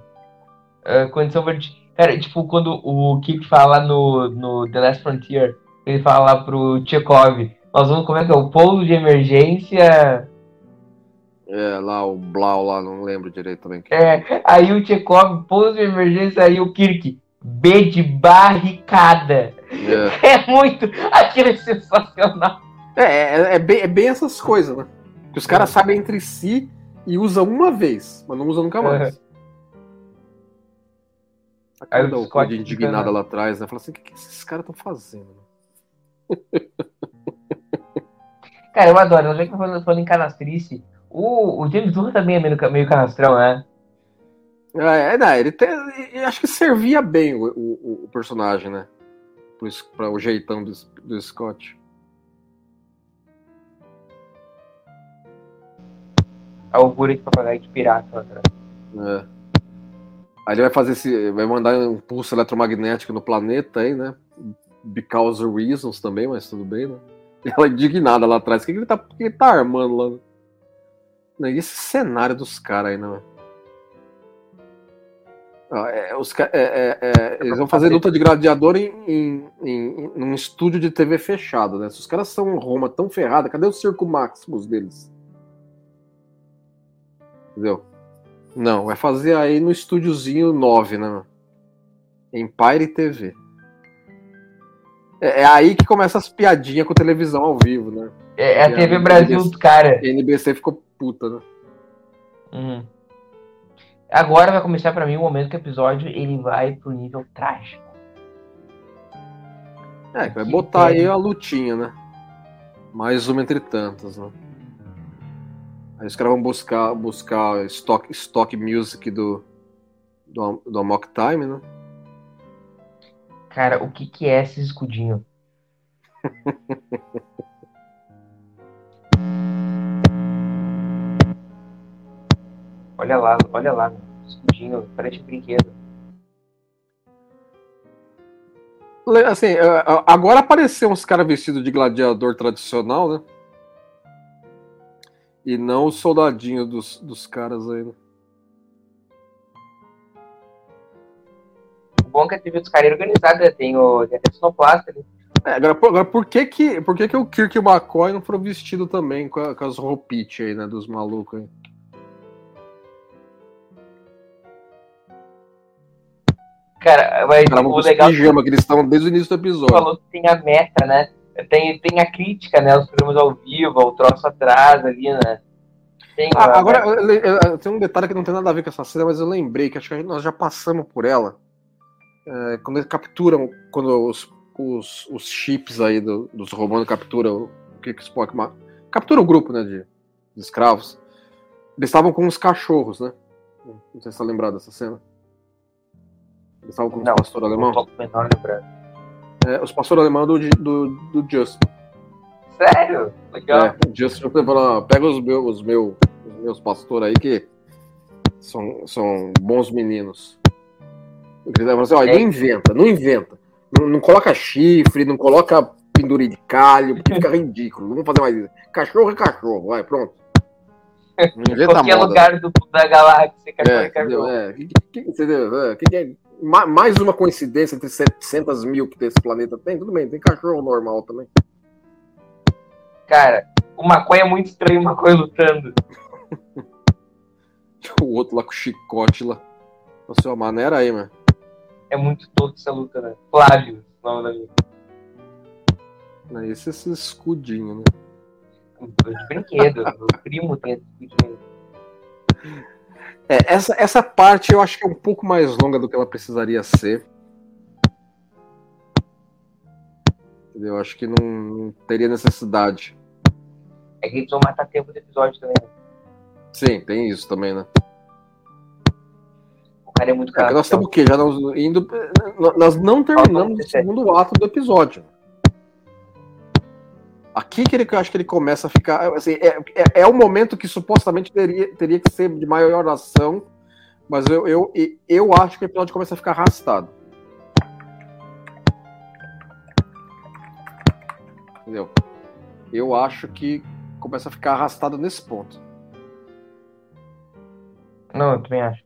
Uh, condição verde. Cara, tipo, quando o Kirk fala no, no The Last Frontier, ele fala lá pro Chekhov, nós vamos, como é que é? O pouso de emergência é, lá o Blau lá, não lembro direito também. É, aí o Tchekov, pouso de emergência, aí o Kirk, B de barricada. É, é muito, aquilo é sensacional. É, é, é, bem, é bem essas coisas, né? Que os caras sabem entre si e usam uma vez, mas não usam nunca mais. A cara da Scott indignada lá atrás, né? Fala assim, o que, que esses caras estão fazendo? Cara, eu adoro. Já que eu falando em canastrice, o, o James Durham também é meio, meio canastrão, né? É, não, ele tem, acho que servia bem o, o, o personagem, né? Para o jeitão do, do Scott. É o Guri de papagaio de pirata. É. Aí ele vai fazer esse. Vai mandar um pulso eletromagnético no planeta aí, né? Because of reasons também, mas tudo bem, né? E ela é indignada lá atrás. O que, que ele, tá, que ele tá armando lá? Não, e esse cenário dos caras aí, não? É, os, é, é, é, eles vão fazer luta de gladiador em, em, em, em, um estúdio de TV fechado, né? Se os caras são Roma tão ferrada, cadê o circo Maximus deles? Entendeu? Não, vai fazer aí no estúdiozinho 9, né? Empire TV. É, é aí que começa as piadinhas com televisão ao vivo, né? É, é a TV Brasil dos caras. A NBC ficou puta, né? Uhum. Agora vai começar para mim o momento que o episódio ele vai pro nível trágico. É, vai botar aí a lutinha, né? Mais uma entre tantas, né? Aí os caras vão buscar, buscar stock, stock music do, do, do Amok Time, né? Cara, o que que é esse escudinho? Olha lá, olha lá, escudinho, parece brinquedo. Assim, é, é, agora apareceu uns caras vestidos de gladiador tradicional, né? E não o soldadinho dos, dos caras aí, né? O bom é que a TV dos caras é organizada, tem, o, tem sonoplasta ali. É, agora, agora por, que que, por que que o Kirk e o McCoy não foram vestidos também com, com as roupites aí, né, dos malucos aí? Cara, mas Cara, o legal. Pijama, que eles estão desde o início do episódio. falou que tem a meta, né? Tem, tem a crítica, né? Os programas ao vivo, o troço atrás ali, né? Tem, ah, agora, tem um detalhe que não tem nada a ver com essa cena, mas eu lembrei que acho que nós já passamos por ela. É, quando eles capturam, quando os, os, os chips aí do, dos romanos capturam o que que Spock captura o grupo, né, de, de escravos. Eles estavam com os cachorros, né? Não sei se tá lembrado dessa cena. Eles estavam com não, pastor alemão? Não, É, os pastores alemães do, do, do Justin. Sério? Legal. É, o Justin falou, pega os meus, os meus, os meus pastores aí que são, são bons meninos. Ele falou assim, olha, não inventa, não inventa. Não, não, coloca chifre, não coloca penduricalho, porque fica ridículo. Vamos fazer mais isso. Cachorro é cachorro, vai, pronto. Qualquer moda. lugar do, da galáxia, cachorro É, é cachorro. entendeu? É, que- que- entendeu? É, que- que- ma- mais uma coincidência entre 700 mil que esse planeta tem. Tudo bem, tem cachorro normal também. Cara, o maconha é muito estranho, o maconha lutando. O outro lá com o chicote lá. Nossa, uma maneira aí, mano. É muito tosco essa luta, né? Flávio, o nome da minha. É Esse, esse escudinho, né? De brinquedo. o primo tem esse brinquedo. É, essa, essa parte eu acho que é um pouco mais longa do que ela precisaria ser. Eu acho que não, não teria necessidade. É que eles vão matar tempo do episódio também. né? Sim, tem isso também, né? É muito É, nós estamos o quê? Já nós, indo, nós não terminamos o segundo ato do episódio. Aqui que ele, que eu acho que ele começa a ficar. Assim, é, é, é o momento que supostamente teria, teria que ser de maior ação, mas eu, eu, eu acho que o episódio começa a ficar arrastado. Entendeu? Eu acho que começa a ficar arrastado nesse ponto. Não, eu também acho.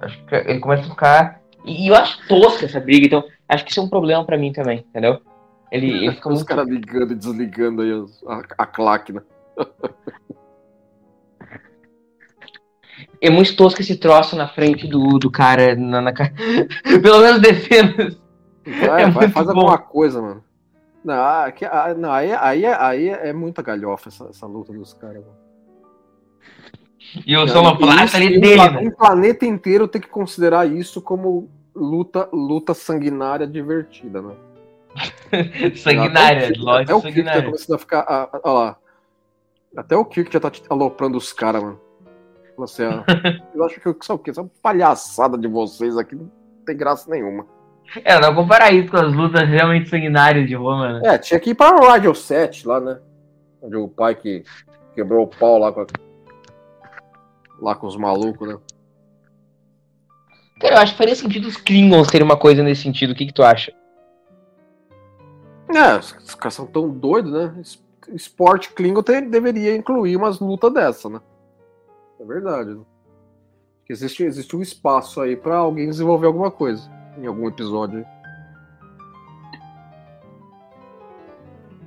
Acho que ele começa a ficar. E, e eu acho tosca essa briga, então acho que isso é um problema pra mim também, entendeu? Ele, ele fica Os muito. caras ligando e desligando aí os- a, a claque, né? É muito tosco esse troço na frente do, do cara. Na, na Pelo menos defenda. Vai, É vai, faz bom. alguma coisa, mano. Não, aqui- ah, não, aí, aí, aí é muita galhofa essa, essa luta dos caras. mano. E o sonoplasta ali dele, né? Um planeta inteiro tem que considerar isso como luta, luta sanguinária divertida, né? Sanguinária, Até lógico Até o Kirk sanguinária. a ficar. ah, ah, lá. Até o Kirk já tá aloprando os caras, mano. Falou assim, eu acho que sabe o quê? Essa palhaçada de vocês aqui não tem graça nenhuma. É, não comparar isso com as lutas realmente sanguinárias de Roma, né? É, tinha que ir pra Radio 7 lá, né? Onde o pai que quebrou o pau lá com, a- lá com os malucos, né? Cara, eu acho que faria sentido os Klingons terem uma coisa nesse sentido. O que, que tu acha? É, os, caras são tão doidos, né? Es- Esporte Klingon te- deveria incluir umas lutas dessa, né? É verdade. Né? Existe, existe um espaço aí pra alguém desenvolver alguma coisa em algum episódio.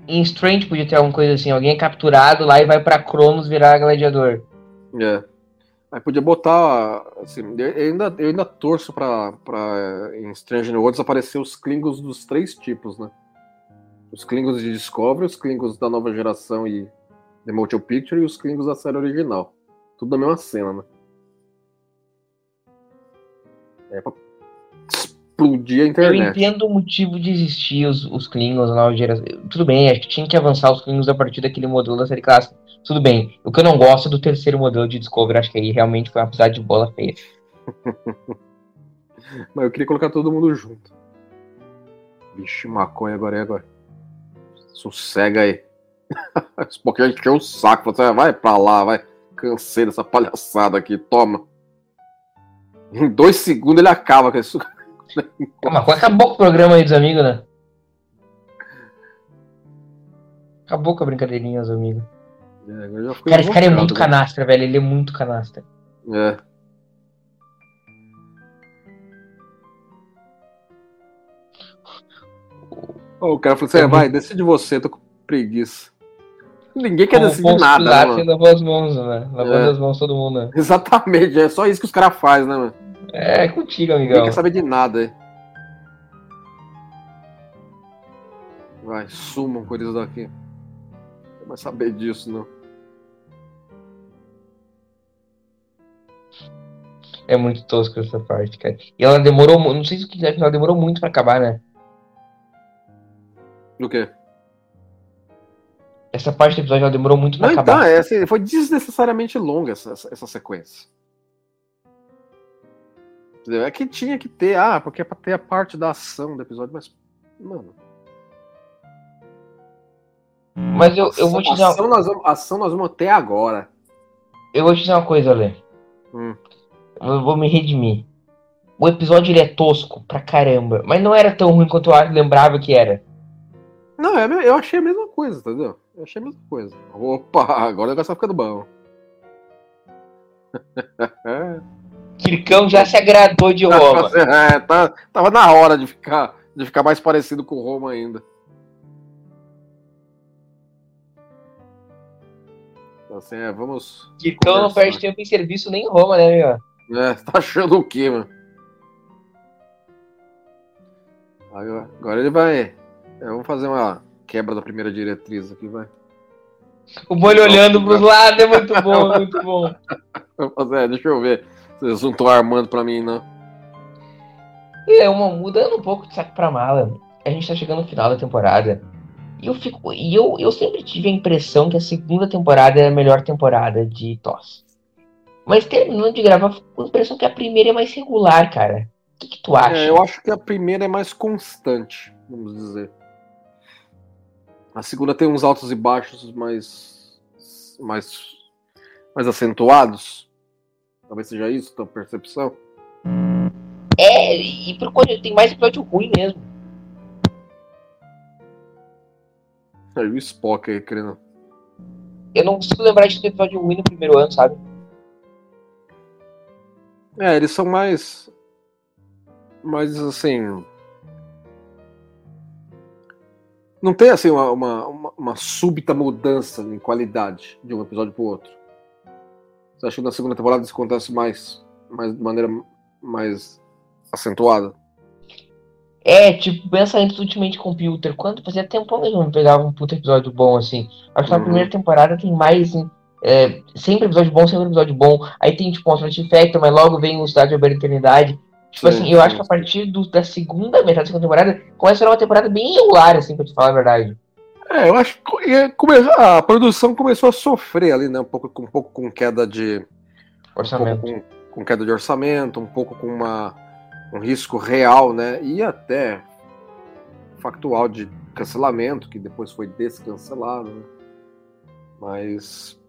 Em Strange podia ter alguma coisa assim, alguém é capturado lá e vai pra Cronos virar gladiador. É. Aí podia botar. Assim, eu ainda, eu ainda torço pra, pra em Strange New Worlds aparecer os Klingons dos três tipos, né? Os Klingons de Discovery, os Klingons da nova geração e The Motion Picture e os Klingons da série original. Tudo na mesma cena, né? É pra explodir a Eu internet. entendo o motivo de existir os, os Klingons na nova geração. Tudo bem, acho que tinha que avançar os Klingons a partir daquele modelo da série clássica. Tudo bem. O que eu não gosto é do terceiro modelo de Discovery, acho que aí realmente foi uma pisada de bola feia. Mas eu queria colocar todo mundo junto. Vixe, maconha agora é agora. Sossega aí. Esse pouquinho encheu o saco. Você vai pra lá, vai. Cansei dessa palhaçada aqui, toma. Em dois segundos ele acaba com isso. Mas acabou com o programa aí dos amigos, né? Acabou com a brincadeirinha dos amigos. É, Cara, esse cara é muito né? canastra, velho. Ele é muito canastra. É. O cara falou assim: É "É, vai, decide você, tô com preguiça. Ninguém quer decidir nada, né, Pilatos, mano? lavou as mãos, né? Lavando É. as mãos todo mundo, né? Exatamente, é só isso que os caras fazem, né, mano? É contigo, Ninguém amigão. quer saber de nada aí. Vai, sumam com eles daqui. Não quer mais saber disso, não. É muito tosco essa parte, cara. E ela demorou, não sei se o que é, ela demorou muito pra acabar, né? Do quê? Essa parte do episódio ela demorou muito pra Não, então, acabar. é, assim, foi desnecessariamente longa essa, essa, essa sequência. Entendeu? É que tinha que ter, ah, porque é pra ter a parte da ação do episódio, mas. Mano. Mas eu, eu vou te dizer uma, ação, nós vamos, ação nós vamos até agora. eu vou te dizer uma coisa, Lê. Hum. Eu vou me redimir. O episódio ele é tosco pra caramba, mas não era tão ruim quanto eu lembrava que era. Não, é, eu achei a mesma coisa, entendeu? Eu achei a mesma coisa. Opa, agora o negócio tá ficando bom. Kirkão já se agradou de Roma. É, tá, tava na hora de ficar, de ficar mais parecido com Roma ainda. Então, assim, é, vamos. Kirkão não perde tempo em serviço nem em Roma, né, meu? É, tá achando o quê, mano? Agora, agora ele vai. É, vamos fazer uma quebra da primeira diretriz aqui, vai. O molho olhando pros lados é muito bom, é muito bom. Fazer, deixa eu ver. Vocês não estão armando pra mim, não. E é uma mudando um pouco de saco pra mala. A gente tá chegando no final da temporada. E eu fico. E eu, eu sempre tive a impressão que a segunda temporada é a melhor temporada de TOS. Mas terminando de gravar, fico com a impressão que a primeira é mais regular, cara. O que, que tu acha? É, eu acho que a primeira é mais constante, vamos dizer. A segunda tem uns altos e baixos mais. mais. mais acentuados. Talvez seja isso, tua percepção. É, e por quando tem mais episódio ruim mesmo. Aí o Spock aí, querendo. Eu não consigo lembrar de ter episódio ruim no primeiro ano, sabe? É, eles são mais. mais assim. Não tem assim uma, uma, uma, uma súbita mudança em qualidade de um episódio pro outro. Você acha que na segunda temporada isso acontece mais, mais de maneira mais acentuada? É, tipo, pensa em Ultimate Computer. Quanto fazia tempo que eu não pegava um puta episódio bom assim. Acho que na Uhum. primeira temporada tem mais. É, sempre episódio bom, sempre episódio bom. Aí tem, tipo, um Alternative Factor, mas logo vem o Cidade da Eternidade. Tipo Sim, assim, eu sim, acho que a partir do- da segunda metade da segunda temporada começa a ser uma temporada bem regular, assim, pra te falar a verdade. É, eu acho que é, a produção começou a sofrer ali, né? Um pouco, com- um pouco com queda de. Um pouco Orçamento. com, com queda de orçamento, um pouco com uma, um risco real, né? E até factual de cancelamento, que depois foi descancelado, né? Mas,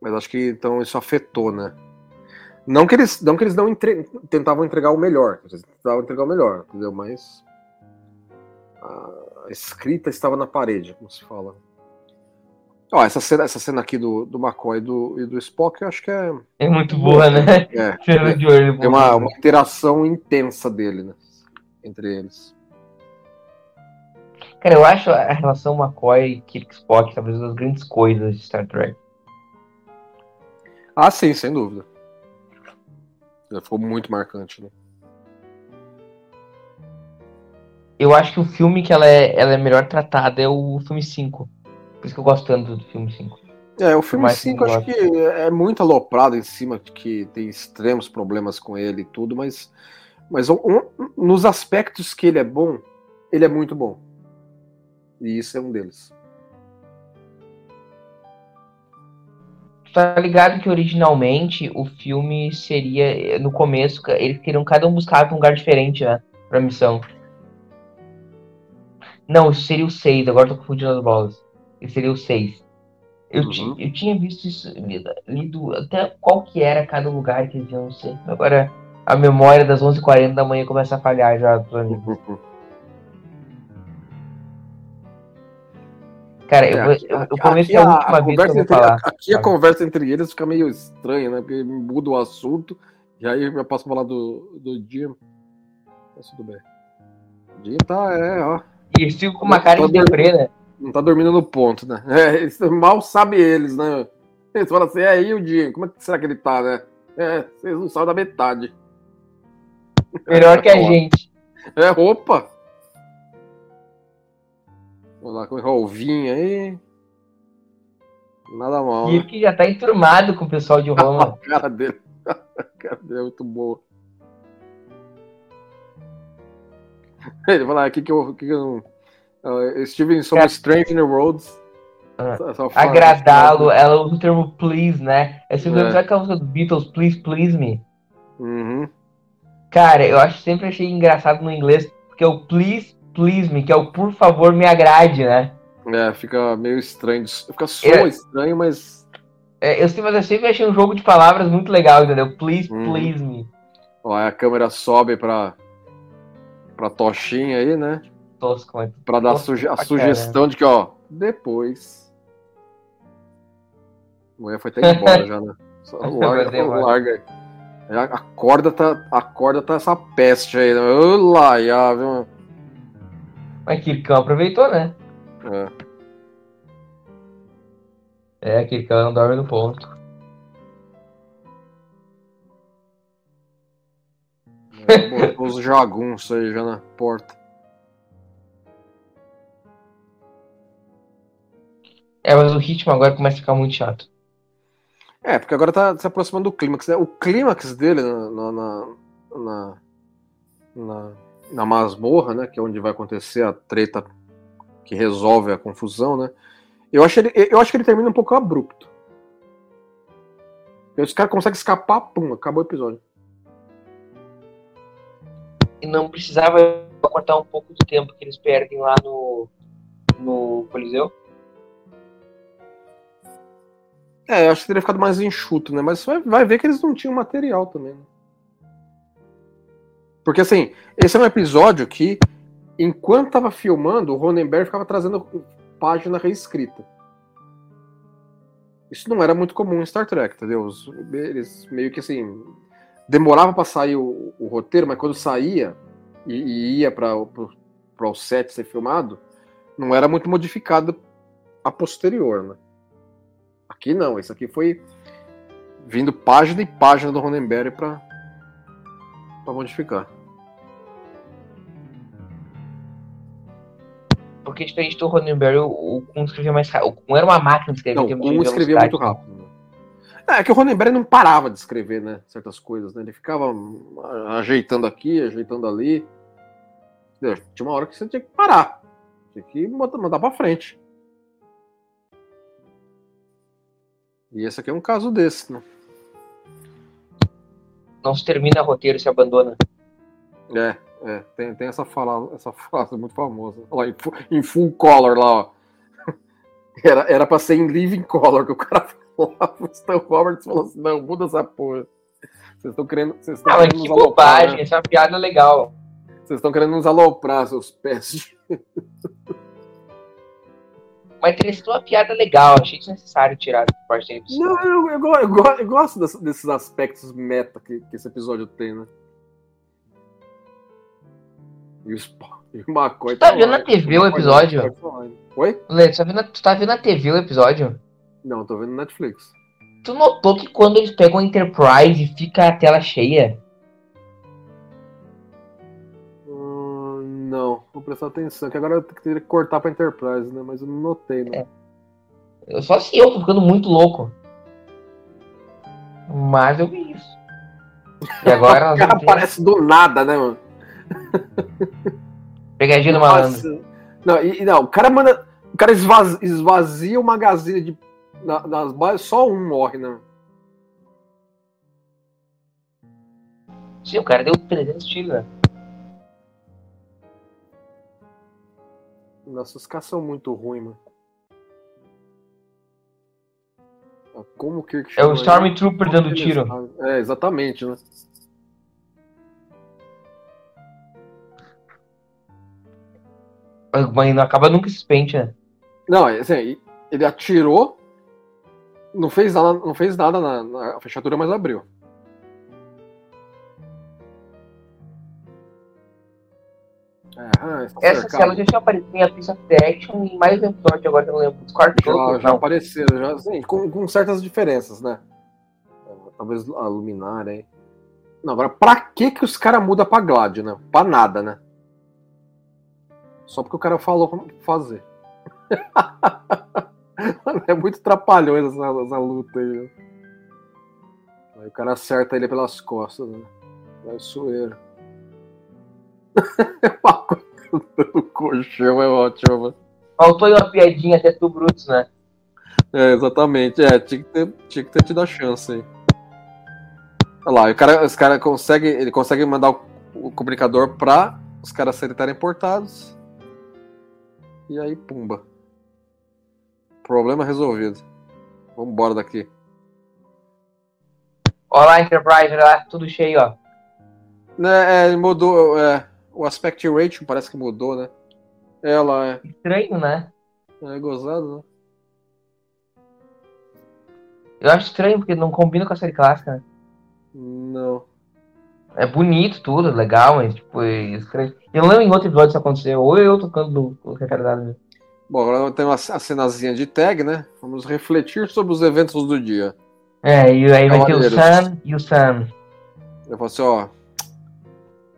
mas acho que então isso afetou, né? Não que eles não, que eles não entre- tentavam entregar o melhor, eles tentavam entregar o melhor, entendeu? Mas a escrita estava na parede, como se fala. Ó, essa cena, essa cena aqui do, do McCoy e do, e do Spock, eu acho que é. É muito boa, né? é Cena de olho. tem uma, uma interação intensa dele, né? Entre eles. Cara, eu acho a relação McCoy e Kirk Spock talvez uma das grandes coisas de Star Trek. Ah, sim, sem dúvida. Ficou muito marcante, né? Eu acho que o filme que ela é, ela é melhor tratada é o filme 5. Por isso que eu gosto tanto do filme 5. É, o filme Mais 5 acho que é muito aloprado em cima de que tem extremos problemas com ele e tudo, mas, mas um- nos aspectos que ele é bom, ele é muito bom. E isso é um deles. Tu tá ligado que originalmente o filme seria, no começo, eles queriam cada um buscar um lugar diferente, né? Pra missão. Não, isso seria o 6, agora eu tô confundindo as bolas. Esse seria o 6. Eu, Uhum. ti- eu tinha visto isso, lido, lido até qual que era cada lugar que eles iam ser. Agora a memória das 11h40 da manhã começa a falhar já. dos amigos. Cara, eu, vou- É, Aqui- eu, eu prometo que é a última vez que eu conversa vou entre- falar. Aqui a sabe? conversa entre eles fica meio estranha, né? Porque muda o assunto. E aí eu passo a falar do, do Jim. Mas tudo bem. Jim tá, é, ó. E eles ficam com uma cara de deprê, né? Não tá dormindo no ponto, né? É, eles, mal sabem eles, né? Eles falam assim, é aí o Jim, como é que será que ele tá, né? É, vocês não sabem da metade. Melhor que a gente. É, opa! Vamos lá, com o Rolvinho aí. Nada mal, E né? que já tá enturmado com o pessoal de A Roma. cara dele. A cara dele é muito boa. Ele fala, aqui que eu. Que eu uh, Steven sobre Cara. Strange New Roads. Ah. Só- só fala- Agradá-lo, ela usa o termo please, né? É sempre É. aquela música dos Beatles, please, please me. Uhum. Cara, eu acho sempre achei engraçado no inglês, porque é o please, please me, que é o por favor me agrade, né? É, fica meio estranho. Fica só É. estranho, mas. É, eu, sempre, mas eu sempre achei um jogo de palavras muito legal, entendeu? Please, Uhum. please me. Ó, aí a câmera sobe pra. Pra Tochinha aí, né? tosco, mas. Pra dar suge- a sugestão de que, ó, depois. A mulher foi até embora já, né? Só larga, embora. larga aí. A corda tá, a corda tá essa peste aí, né? Ô, lá, já, viu? Mas Kirkão aproveitou, né? É. É, Kirkão não dorme no ponto. Botou os jagunços aí já na porta. É, mas o ritmo agora começa a ficar muito chato. É, porque agora tá se aproximando do clímax. né? O clímax dele na, na, na, na, na, na masmorra, né? Que é onde vai acontecer a treta que resolve a confusão, né? Eu acho, ele, eu acho que ele termina um pouco abrupto. Os caras conseguem escapar, pum, acabou o episódio. E não precisava cortar um pouco do tempo que eles perdem lá no, no Coliseu. É, eu acho que teria ficado mais enxuto, né? Mas vai, vai ver que eles não tinham material também. Né? Porque assim, esse é um episódio que, enquanto tava filmando, o Ronenberg ficava trazendo página reescrita. Isso não era muito comum em Star Trek, entendeu? Eles meio que assim. Demorava pra sair o, o roteiro, mas quando saía e, e ia para o set ser filmado, não era muito modificado a posterior, né? Aqui não, isso aqui foi vindo página e página do Ronenberg para para modificar. Porque diferente do Ronenberg, o, o Kuhn escrevia mais rápido. O Kuhn era uma máquina de escrever. Não, de um escrevia muito rápido. Né? É que o Ronenberg não parava de escrever, né? Certas coisas, né? Ele ficava ajeitando aqui, ajeitando ali. Entendeu? Tinha uma hora que você tinha que parar. Tinha que mandar, pra frente. E esse aqui é um caso desse, né? Não se termina roteiro, se abandona. É, é. Tem, tem essa, fala, essa frase muito famosa. Olha lá, em full color lá, ó. Era, era pra ser em living color que o cara falava. O Stan Roberts falou assim: não, muda essa porra. Vocês estão querendo. Vocês estão querendo que nos aloprar, bobagem, né? essa é uma piada legal. Vocês estão querendo nos aloprar, seus pés. Mas teria sido uma piada legal, achei desnecessário tirar essa parte do Não, eu, eu, eu eu gosto desse- desses aspectos meta que, que esse episódio tem, né? E, os, e o McCoy Tu tá lá, vendo na TV o McCoy episódio? tá online. Oi? Lê, tu tá, vendo, tu tá vendo na TV o episódio? Não, tô vendo no Netflix. Tu notou que quando eles pegam a Enterprise fica a tela cheia? Hum, não, vou prestar atenção, que agora eu teria que cortar pra Enterprise, né? Mas eu não notei, né? Eu- Só se eu tô ficando muito louco. Mas eu vi isso. E agora o cara aparece do nada, né, mano? pegadinha do malandro. Não, e, e não, o cara manda. O cara esvazia, esvazia o magazine de, na- nas bases, só um morre, né? Sim, o cara deu 300 tiros, né? Nossa, os caras são muito ruins, mano. Como que É o ele? Stormtrooper Como dando ele tiro. É, exatamente, né? Mas não acaba nunca esse pente, né? Não, é assim, ele atirou, não fez nada, não fez nada na, na fechadura, mas abriu. É, ah, está Essa cela já tinha aparecido em A Piece of the Action em mais um episódio agora que eu não lembro. Dos quartos já, já não. apareceram, já, assim, com, com certas diferenças, né? Talvez a luminária aí. Não, agora, pra que que os caras mudam pra Glad, né? Pra nada, né? Só porque o cara falou como fazer. É muito trapalhões essa, essa luta aí, né? Aí o cara acerta ele pelas costas, né? Vai sueiro. Uma coisa do colchão é ótimo, mano. Faltou aí uma piadinha até tu, Brutus, né? É, exatamente. É, tinha que ter, tinha que ter tido a chance aí. Olha lá, o cara, os cara consegue, ele consegue mandar o, o comunicador pra os caras serem teleportados. E aí, pumba. Problema resolvido. Vamos embora daqui. Olha lá, Enterprise, olha lá, tudo cheio, ó. Né, é, ele mudou. é, o aspect ratio parece que mudou, né? Ela é. Estranho, né? É gozado, né? Eu acho estranho, porque não combina com a série clássica, né? Não. É bonito tudo, legal, mas tipo, é estranho. Eu lembro em outro episódio isso aconteceu, ou eu tocando no retardado. Bom, agora tem uma a cenazinha de tag, né? Vamos refletir sobre os eventos do dia. É, e aí vai ter o. Sam e o Sam. Eu falo assim, ó.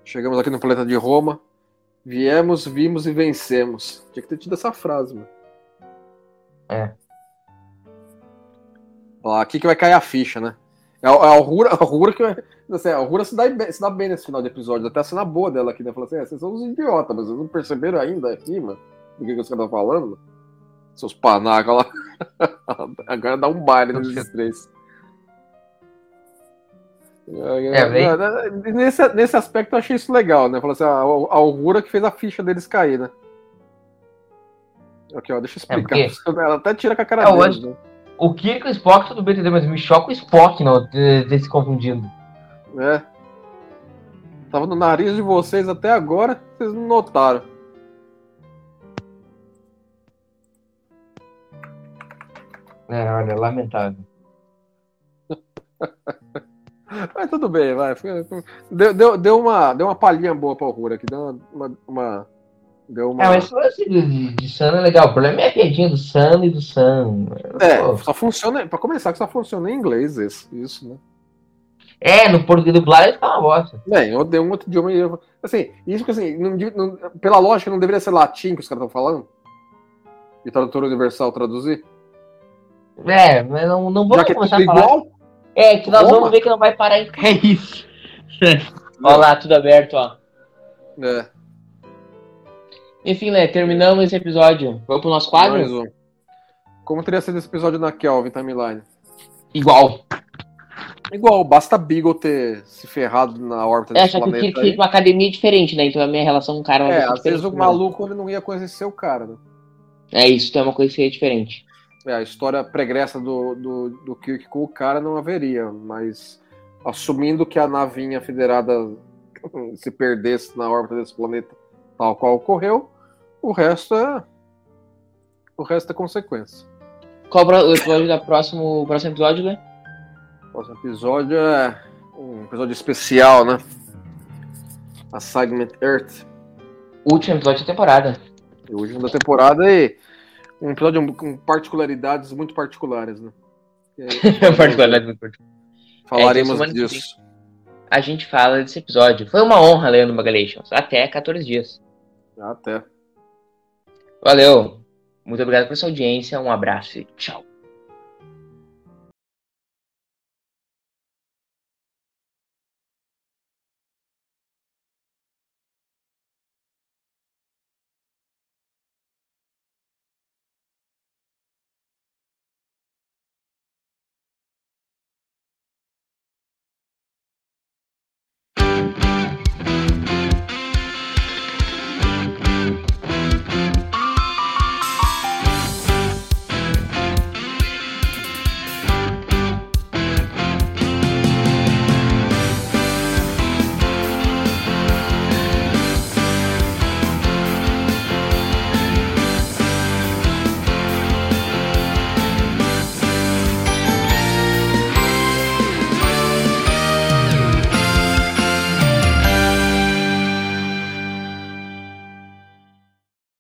Chegamos aqui no planeta de Roma. Viemos, vimos e vencemos. Tinha que ter tido essa frase, mano. É. Ó, aqui que vai cair a ficha, né? É a, é a Aurora, a Aurora que vai. Assim, a Aurora se dá, bem, se dá bem nesse final de episódio. Até a cena boa dela aqui, né? Fala assim, é, vocês são uns idiotas, mas vocês não perceberam ainda aqui, mano? Do que, que os caras estão falando? Seus panacas lá. Agora dá um baile nesses três. É, bem- nesse, nesse aspecto eu achei isso legal, né? Falou assim, a, a Aurora que fez a ficha deles cair, né? Aqui, ó, deixa eu explicar. É, Ela até tira com a cara É, deles, hoje- né? O Kirk e o Spock, tudo bem, entendeu? Mas me choca o Spock não, de, de se confundindo. É. Tava no nariz de vocês até agora, vocês não notaram. É, olha, lamentável. Mas tudo bem, vai. Deu, deu, deu, uma, deu uma palhinha boa pra Aurora aqui. Deu uma. uma, deu uma... É, mas esse lance de, de Sam é legal. O problema é a piadinha do Sam e do Sam. É, Pô. só funciona. Pra começar, que só funciona em inglês isso, isso né? É, no português dublado fica uma bosta. Bem, eu dei um outro idioma e eu- Assim, isso que assim, não não- pela lógica, não deveria ser latim que os caras estão falando? E tradutor universal traduzir? É, mas não, não Já vamos que é começar tudo a falar. igual? É, que nós vamos ver que não vai parar em. É isso. Olha lá, tudo aberto, ó. É. Enfim, né, terminamos esse episódio. Vamos pro nosso quadro? mais um. Como teria sido esse episódio na Kelvin Timeline? Igual. Igual, basta Beagle ter se ferrado na órbita É, desse só que o planeta Kirk uma academia diferente, né? Então a minha relação com o cara é uma É, às vezes o maluco ele não ia conhecer o cara, né? É isso, tem uma coisa que é diferente. É, a história pregressa do, do, do Kirk com o cara não haveria, mas assumindo que a navinha federada se perdesse na órbita desse planeta tal qual ocorreu, o resto é. O resto é consequência. Qual o episódio da próximo, próximo episódio, né? O próximo episódio é um episódio especial, né? Assignment Earth. Último episódio da temporada. O último da temporada e um episódio com particularidades muito particulares, né? E aí, Particularidade muito importante. Falaremos É, disso. A gente fala desse episódio. Foi uma honra, Leandro Magalations. Até 14 dias. Até. Valeu. Muito obrigado pela sua audiência. Um abraço e tchau.